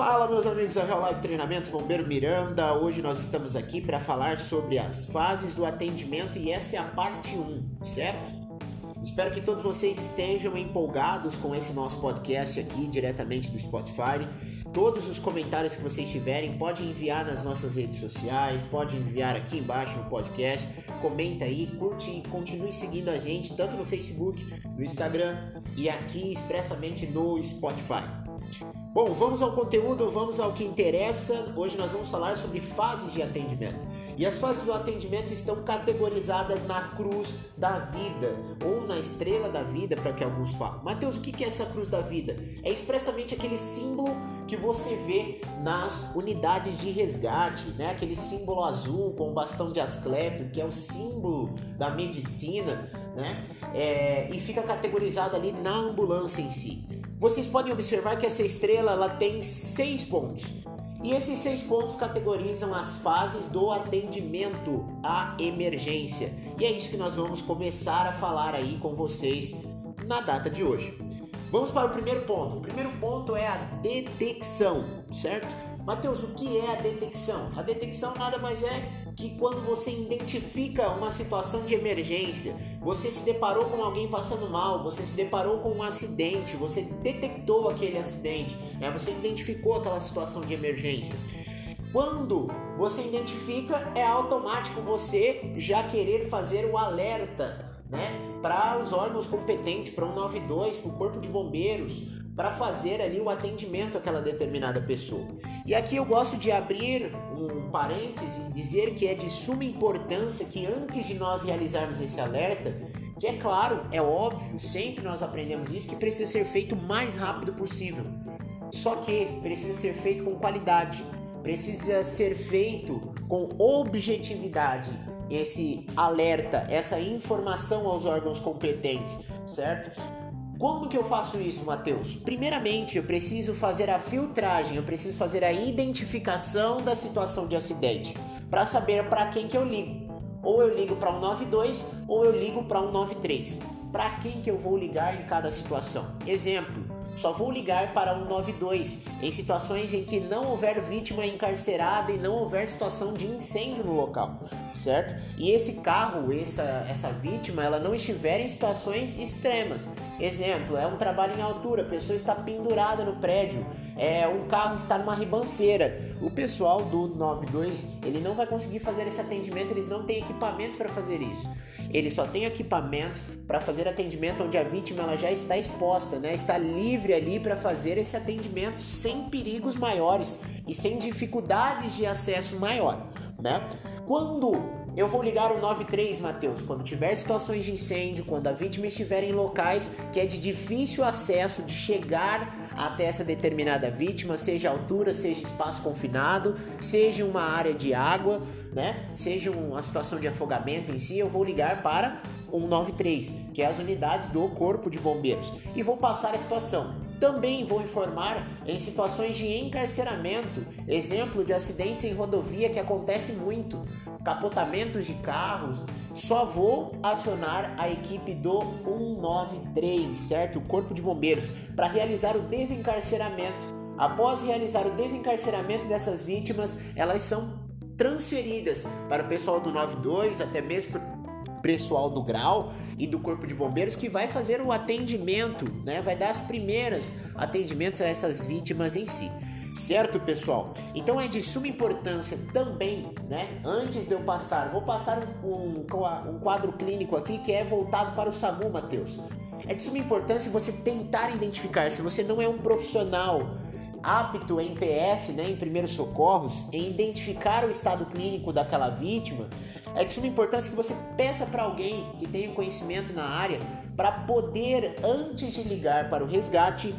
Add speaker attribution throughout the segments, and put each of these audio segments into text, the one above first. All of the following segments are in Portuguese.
Speaker 1: Fala, meus amigos da Real Life Treinamentos, Bombeiro Miranda. Hoje nós estamos aqui para falar sobre as fases do atendimento e essa é a parte 1, certo? Espero que todos vocês estejam empolgados com esse nosso podcast aqui, diretamente do Spotify. Todos os comentários que vocês tiverem, pode enviar nas nossas redes sociais, pode enviar aqui embaixo no podcast. Comenta aí, curte e continue seguindo a gente, tanto no Facebook, no Instagram e aqui expressamente no Spotify. Bom, vamos ao conteúdo, vamos ao que interessa. Hoje nós vamos falar sobre fases de atendimento. E as fases do atendimento estão categorizadas na cruz da vida ou na estrela da vida, para que alguns falam. Mateus, o que é essa cruz da vida? É expressamente aquele símbolo que você vê nas unidades de resgate, né? Aquele símbolo azul com o bastão de Asclepio, que é o símbolo da medicina, né? É, e fica categorizado ali na ambulância em si. Vocês podem observar que essa estrela ela tem seis pontos. E esses seis pontos categorizam as fases do atendimento à emergência. E é isso que nós vamos começar a falar aí com vocês na data de hoje. Vamos para o primeiro ponto. O primeiro ponto é a detecção, certo? Mateus, o que é a detecção? A detecção nada mais é que quando você identifica uma situação de emergência, você se deparou com alguém passando mal, você se deparou com um acidente, você detectou aquele acidente, né? você identificou aquela situação de emergência. Quando você identifica, é automático você já querer fazer o alerta né, para os órgãos competentes, para o 192, para o Corpo de Bombeiros, para fazer ali o atendimento àquela determinada pessoa. E aqui eu gosto de abrir um parêntese e dizer que é de suma importância que antes de nós realizarmos esse alerta, que é claro, é óbvio, sempre nós aprendemos isso, que precisa ser feito o mais rápido possível. Só que precisa ser feito com qualidade, precisa ser feito com objetividade esse alerta, essa informação aos órgãos competentes, certo? Como que eu faço isso, Matheus? Primeiramente, eu preciso fazer a filtragem, eu preciso fazer a identificação da situação de acidente para saber para quem que eu ligo. Ou eu ligo para um 92 ou eu ligo para um 93. Para quem que eu vou ligar em cada situação? Exemplo: só vou ligar para 192 em situações em que não houver vítima encarcerada e não houver situação de incêndio no local, certo? E esse carro, essa, essa vítima, ela não estiver em situações extremas. Exemplo, é um trabalho em altura, a pessoa está pendurada no prédio, é um carro está numa ribanceira. O pessoal do 92, ele não vai conseguir fazer esse atendimento, eles não têm equipamentos para fazer isso. Ele só tem equipamentos para fazer atendimento onde a vítima ela já está exposta, né? Está livre ali para fazer esse atendimento sem perigos maiores e sem dificuldades de acesso maior, né? Quando eu vou ligar o 93, Mateus, quando tiver situações de incêndio, quando a vítima estiver em locais que é de difícil acesso de chegar até essa determinada vítima, seja altura, seja espaço confinado, seja uma área de água, né? Seja uma situação de afogamento em si, eu vou ligar para 193, que é as unidades do Corpo de Bombeiros, e vou passar a situação. Também vou informar em situações de encarceramento, exemplo de acidentes em rodovia que acontece muito, capotamentos de carros, só vou acionar a equipe do 193, certo? O Corpo de Bombeiros, para realizar o desencarceramento. Após realizar o desencarceramento dessas vítimas, elas são transferidas para o pessoal do 92, até mesmo pessoal do grau e do corpo de bombeiros que vai fazer o atendimento, né? Vai dar as primeiras atendimentos a essas vítimas em si. Certo, pessoal? Então é de suma importância também, né? Antes de eu passar, vou passar um, um, um quadro clínico aqui que é voltado para o SAMU, Matheus. É de suma importância você tentar identificar se você não é um profissional apto em PS, né, em primeiros socorros, em identificar o estado clínico daquela vítima, é de suma importância que você peça para alguém que tenha conhecimento na área para poder, antes de ligar para o resgate,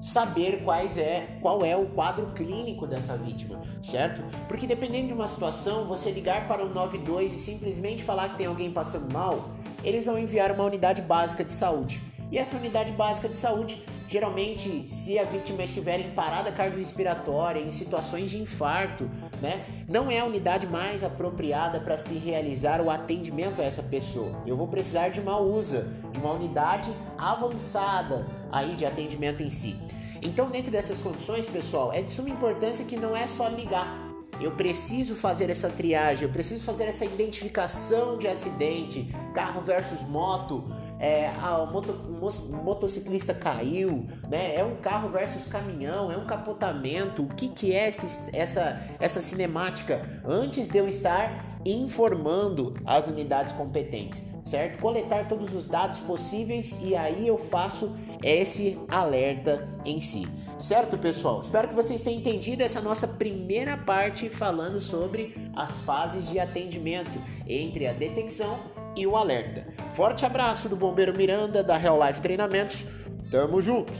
Speaker 1: saber quais é, qual é o quadro clínico dessa vítima, certo? Porque dependendo de uma situação, você ligar para o 92 e simplesmente falar que tem alguém passando mal, eles vão enviar uma unidade básica de saúde. E essa unidade básica de saúde Geralmente, se a vítima estiver em parada cardiorrespiratória, em situações de infarto, né, não é a unidade mais apropriada para se realizar o atendimento a essa pessoa. Eu vou precisar de uma USA, de uma unidade avançada aí de atendimento em si. Então, dentro dessas condições, pessoal, é de suma importância que não é só ligar. Eu preciso fazer essa triagem, eu preciso fazer essa identificação de acidente, carro versus moto, é, ah, o, moto, motociclista caiu, né? É um carro versus caminhão, é um capotamento. O que, que é esse, essa, essa cinemática? Antes de eu estar informando as unidades competentes, certo? Coletar todos os dados possíveis e aí eu faço esse alerta em si. Certo, pessoal? Espero que vocês tenham entendido essa nossa primeira parte falando sobre as fases de atendimento entre a detecção e o alerta. Forte abraço do Bombeiro Miranda da Real Life Treinamentos. Tamo junto!